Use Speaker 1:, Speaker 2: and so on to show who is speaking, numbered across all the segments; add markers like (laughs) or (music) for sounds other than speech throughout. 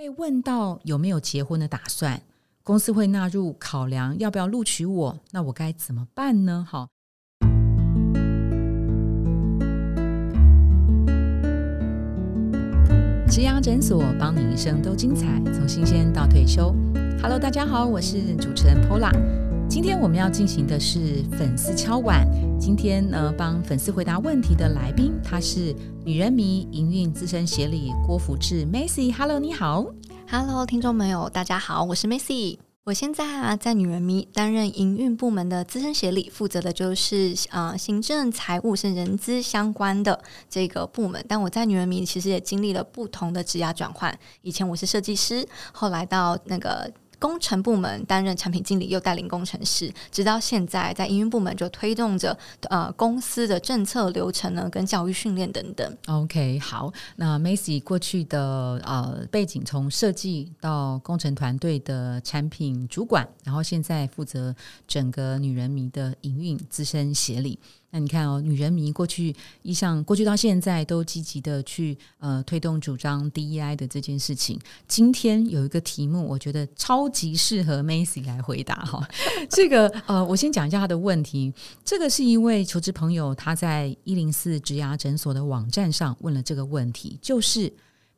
Speaker 1: 被问到有没有结婚的打算，公司会纳入考量要不要录取我，那我该怎么办呢？好，植牙诊所帮你一生都精彩，从新鲜到退休。Hello，大家好，我是主持人 Pola。今天我们要进行的是粉丝敲碗。今天呢，帮粉丝回答问题的来宾，他是女人迷营运资深协理郭福志 Macy。Hello，你好。
Speaker 2: Hello，听众朋友，大家好，我是 Macy。我现在啊，在女人迷担任营运部门的资深协理，负责的就是啊行政、财务是人资相关的这个部门。但我在女人迷其实也经历了不同的职涯转换，以前我是设计师，后来到那个。工程部门担任产品经理，又带领工程师，直到现在在营运部门就推动着呃公司的政策流程呢，跟教育训练等等。
Speaker 1: OK，好，那 Macy 过去的呃背景从设计到工程团队的产品主管，然后现在负责整个女人迷的营运资深协理。那你看哦，女人迷过去一向过去到现在都积极的去呃推动主张 DEI 的这件事情。今天有一个题目，我觉得超级适合 Macy 来回答哈。这个呃，我先讲一下他的问题。这个是一位求职朋友，他在一零四植牙诊所的网站上问了这个问题，就是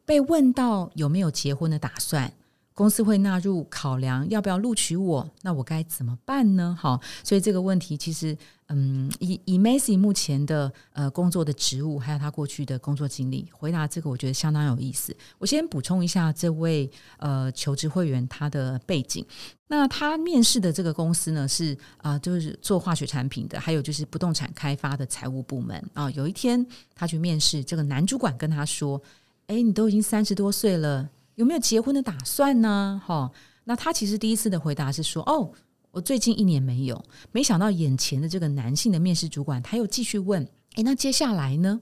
Speaker 1: 被问到有没有结婚的打算。公司会纳入考量要不要录取我，那我该怎么办呢？好，所以这个问题其实，嗯，以以 Macy 目前的呃工作的职务，还有他过去的工作经历，回答这个我觉得相当有意思。我先补充一下这位呃求职会员他的背景。那他面试的这个公司呢，是啊，就是做化学产品的，还有就是不动产开发的财务部门啊。有一天他去面试，这个男主管跟他说：“哎，你都已经三十多岁了。”有没有结婚的打算呢？哈，那他其实第一次的回答是说：“哦，我最近一年没有。”没想到眼前的这个男性的面试主管，他又继续问：“哎，那接下来呢？”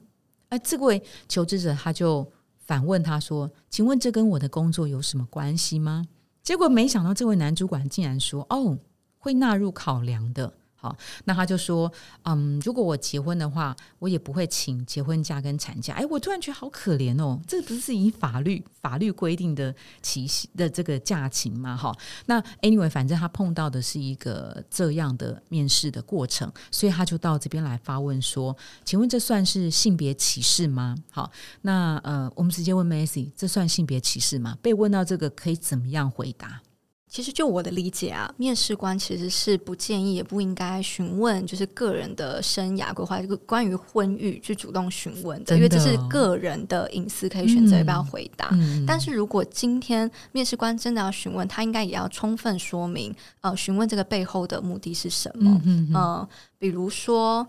Speaker 1: 哎，这位求职者他就反问他说：“请问这跟我的工作有什么关系吗？”结果没想到这位男主管竟然说：“哦，会纳入考量的。”好，那他就说，嗯，如果我结婚的话，我也不会请结婚假跟产假。哎，我突然觉得好可怜哦，这不是以法律法律规定的期的这个假情吗？哈，那 anyway，反正他碰到的是一个这样的面试的过程，所以他就到这边来发问说，请问这算是性别歧视吗？好，那呃，我们直接问 Macy，这算性别歧视吗？被问到这个可以怎么样回答？
Speaker 2: 其实就我的理解啊，面试官其实是不建议也不应该询问，就是个人的生涯规划，这个关于婚育去主动询问的，因为这是个人的隐私，可以选择要不要回答。但是如果今天面试官真的要询问，他应该也要充分说明，呃，询问这个背后的目的是什么？嗯，比如说。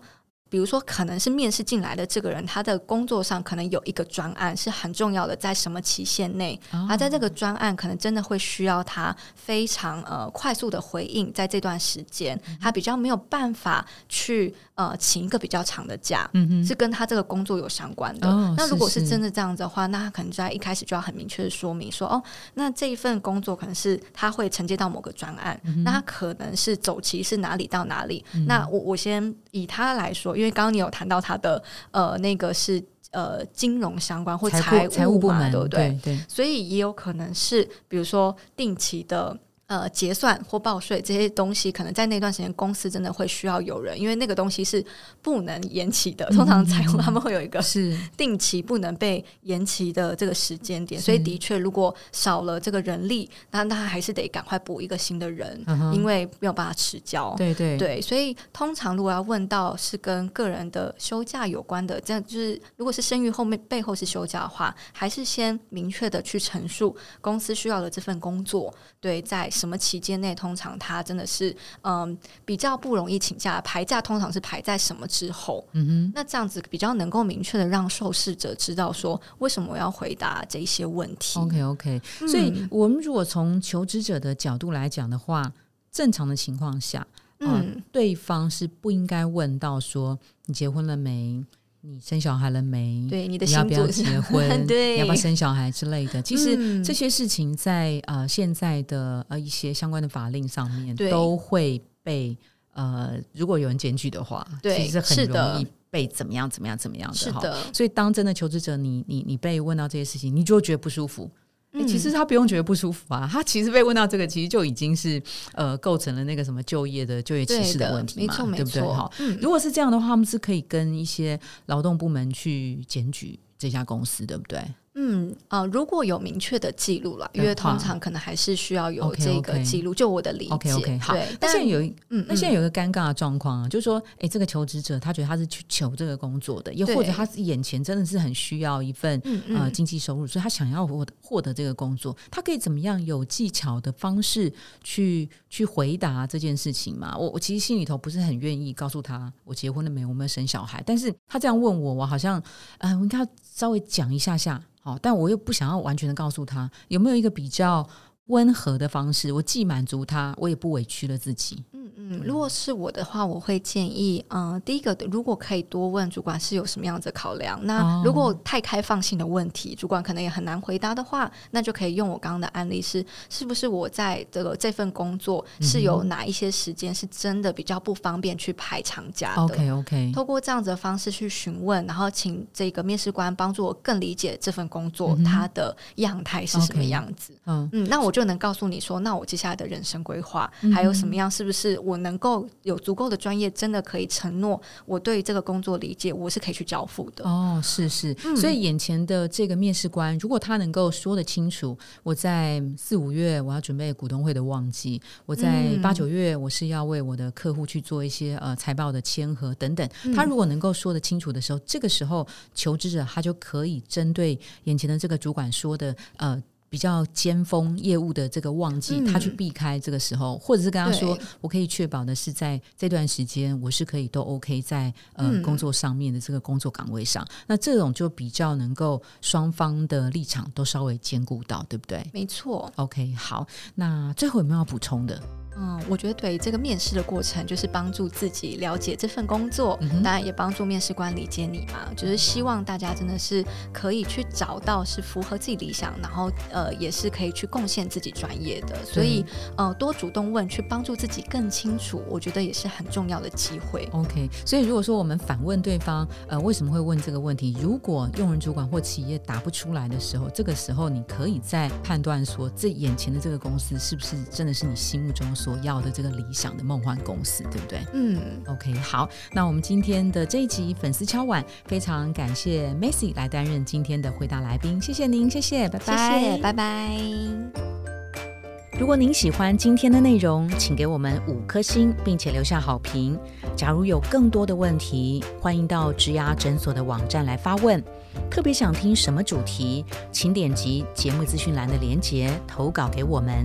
Speaker 2: 比如说，可能是面试进来的这个人，他的工作上可能有一个专案是很重要的，在什么期限内，而在这个专案可能真的会需要他非常呃快速的回应，在这段时间，他比较没有办法去呃请一个比较长的假，嗯是跟他这个工作有相关的。那如果是真的这样子的话，那他可能在一开始就要很明确的说明说，哦，那这一份工作可能是他会承接到某个专案，那他可能是走期是哪里到哪里？那我我先以他来说。因为刚刚你有谈到他的呃那个是呃金融相关或财
Speaker 1: 财务部门
Speaker 2: 对不对？
Speaker 1: 对，
Speaker 2: 所以也有可能是比如说定期的。呃，结算或报税这些东西，可能在那段时间公司真的会需要有人，因为那个东西是不能延期的。通常财务他们会有一个
Speaker 1: 是
Speaker 2: 定期不能被延期的这个时间点，所以的确，如果少了这个人力，那那还是得赶快补一个新的人，因为没有办法持交。
Speaker 1: 对对
Speaker 2: 对，所以通常如果要问到是跟个人的休假有关的，这样就是如果是生育后面背后是休假的话，还是先明确的去陈述公司需要的这份工作，对，在。什么期间内，通常他真的是嗯比较不容易请假，排假通常是排在什么之后？嗯哼，那这样子比较能够明确的让受试者知道说为什么我要回答这些问题。
Speaker 1: OK OK，所以我们如果从求职者的角度来讲的话，正常的情况下，嗯，对方是不应该问到说你结婚了没？你生小孩了没？
Speaker 2: 对，你的
Speaker 1: 要不要结 (laughs) 婚？
Speaker 2: 对，
Speaker 1: 要不要生小孩之类的？其实这些事情在呃现在的呃一些相关的法令上面都会被呃，如果有人检举的话，其实很容易被怎么样怎么样怎么样的。
Speaker 2: 是的，
Speaker 1: 所以当真的求职者，你你你被问到这些事情，你就觉得不舒服。哎，其实他不用觉得不舒服啊，他其实被问到这个，其实就已经是呃构成了那个什么就业的就业歧视的问题嘛，对不对？哈，如果是这样的话，他们是可以跟一些劳动部门去检举这家公司，对不对？
Speaker 2: 嗯啊，如果有明确的记录了，因为通常可能还是需要有这个记录。就我的理
Speaker 1: 解，好。但现在有一，嗯，那现在有一个尴尬的状况啊，就是说，哎，这个求职者他觉得他是去求这个工作的，又或者他是眼前真的是很需要一份呃经济收入，所以他想要获获得这个工作，他可以怎么样有技巧的方式去去回答这件事情嘛？我我其实心里头不是很愿意告诉他我结婚了没，我没有生小孩，但是他这样问我，我好像嗯，我应该稍微讲一下下。好，但我又不想要完全的告诉他有没有一个比较温和的方式，我既满足他，我也不委屈了自己。
Speaker 2: 嗯嗯，如果是我的话，我会建议，嗯，第一个，如果可以多问主管是有什么样子考量。那如果太开放性的问题，主管可能也很难回答的话，那就可以用我刚刚的案例，是是不是我在这个这份工作是有哪一些时间是真的比较不方便去排长假的
Speaker 1: ？OK OK，
Speaker 2: 透过这样子的方式去询问，然后请这个面试官帮助我更理解这份工作它的样态是什么样子。嗯嗯，那我就能告诉你说，那我接下来的人生规划还有什么样，是不是我。能够有足够的专业，真的可以承诺我对这个工作理解，我是可以去交付的。
Speaker 1: 哦，是是，所以眼前的这个面试官，如果他能够说得清楚，我在四五月我要准备股东会的旺季，我在八九月我是要为我的客户去做一些呃财报的签合等等，他如果能够说得清楚的时候，这个时候求职者他就可以针对眼前的这个主管说的呃。比较尖峰业务的这个旺季，他去避开这个时候，或者是跟他说，我可以确保的是，在这段时间，我是可以都 OK 在呃工作上面的这个工作岗位上。那这种就比较能够双方的立场都稍微兼顾到，对不对？
Speaker 2: 没错。
Speaker 1: OK，好，那最后有没有要补充的？
Speaker 2: 嗯，我觉得对这个面试的过程，就是帮助自己了解这份工作，当然也帮助面试官理解你嘛。就是希望大家真的是可以去找到是符合自己理想，然后呃也是可以去贡献自己专业的。所以呃多主动问，去帮助自己更清楚，我觉得也是很重要的机会。
Speaker 1: OK，所以如果说我们反问对方，呃为什么会问这个问题？如果用人主管或企业答不出来的时候，这个时候你可以再判断说，这眼前的这个公司是不是真的是你心目中。所要的这个理想的梦幻公司，对不对？嗯，OK，好，那我们今天的这一集粉丝敲碗，非常感谢 Macy 来担任今天的回答来宾，谢谢您，谢谢，拜拜，
Speaker 2: 谢谢，拜拜。
Speaker 1: 如果您喜欢今天的内容，请给我们五颗星，并且留下好评。假如有更多的问题，欢迎到植牙诊所的网站来发问。特别想听什么主题，请点击节目资讯栏的连结投稿给我们。